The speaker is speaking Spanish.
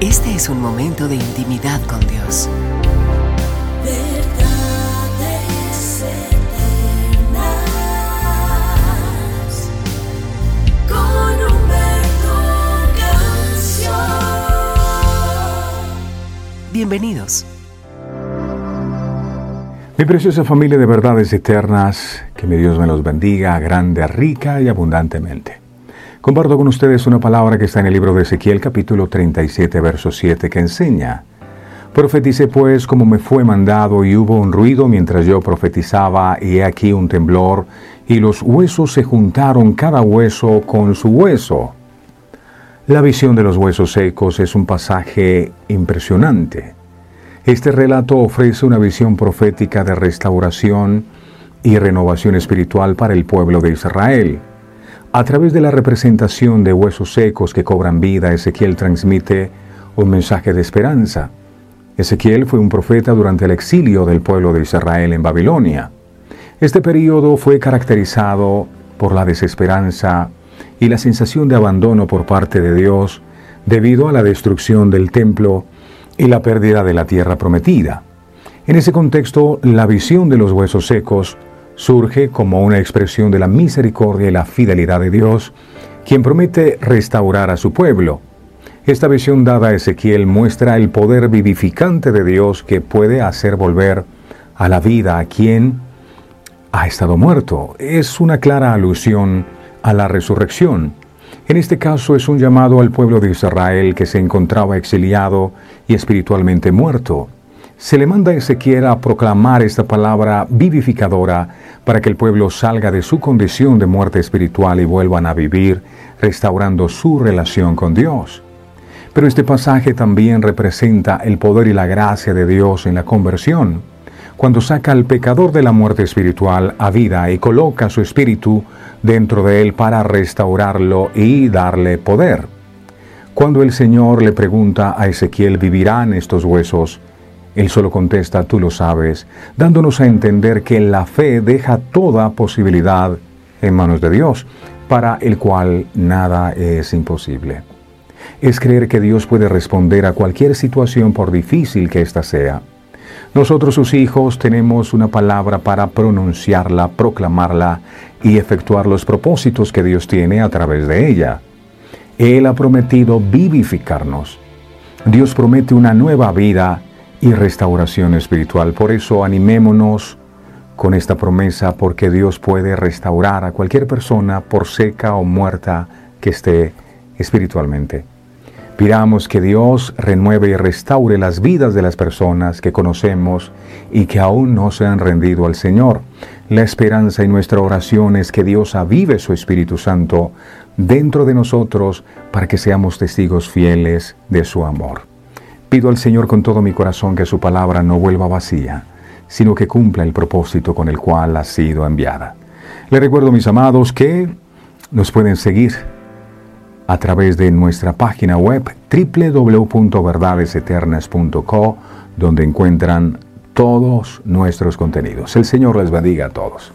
Este es un momento de intimidad con Dios. Verdades eternas con Humberto Canción. Bienvenidos. Mi preciosa familia de verdades eternas, que mi Dios me los bendiga grande, rica y abundantemente. Comparto con ustedes una palabra que está en el libro de Ezequiel capítulo 37 verso 7 que enseña, Profeticé pues como me fue mandado y hubo un ruido mientras yo profetizaba y he aquí un temblor y los huesos se juntaron cada hueso con su hueso. La visión de los huesos secos es un pasaje impresionante. Este relato ofrece una visión profética de restauración y renovación espiritual para el pueblo de Israel. A través de la representación de huesos secos que cobran vida, Ezequiel transmite un mensaje de esperanza. Ezequiel fue un profeta durante el exilio del pueblo de Israel en Babilonia. Este periodo fue caracterizado por la desesperanza y la sensación de abandono por parte de Dios debido a la destrucción del templo y la pérdida de la tierra prometida. En ese contexto, la visión de los huesos secos surge como una expresión de la misericordia y la fidelidad de Dios, quien promete restaurar a su pueblo. Esta visión dada a Ezequiel muestra el poder vivificante de Dios que puede hacer volver a la vida a quien ha estado muerto. Es una clara alusión a la resurrección. En este caso es un llamado al pueblo de Israel que se encontraba exiliado y espiritualmente muerto. Se le manda a Ezequiel a proclamar esta palabra vivificadora para que el pueblo salga de su condición de muerte espiritual y vuelvan a vivir, restaurando su relación con Dios. Pero este pasaje también representa el poder y la gracia de Dios en la conversión, cuando saca al pecador de la muerte espiritual a vida y coloca su espíritu dentro de él para restaurarlo y darle poder. Cuando el Señor le pregunta a Ezequiel, ¿vivirán estos huesos? Él solo contesta, tú lo sabes, dándonos a entender que la fe deja toda posibilidad en manos de Dios, para el cual nada es imposible. Es creer que Dios puede responder a cualquier situación por difícil que ésta sea. Nosotros sus hijos tenemos una palabra para pronunciarla, proclamarla y efectuar los propósitos que Dios tiene a través de ella. Él ha prometido vivificarnos. Dios promete una nueva vida y restauración espiritual. Por eso animémonos con esta promesa porque Dios puede restaurar a cualquier persona por seca o muerta que esté espiritualmente. Pidamos que Dios renueve y restaure las vidas de las personas que conocemos y que aún no se han rendido al Señor. La esperanza y nuestra oración es que Dios avive su Espíritu Santo dentro de nosotros para que seamos testigos fieles de su amor. Pido al Señor con todo mi corazón que su palabra no vuelva vacía, sino que cumpla el propósito con el cual ha sido enviada. Le recuerdo, mis amados, que nos pueden seguir a través de nuestra página web www.verdadeseternas.co, donde encuentran todos nuestros contenidos. El Señor les bendiga a todos.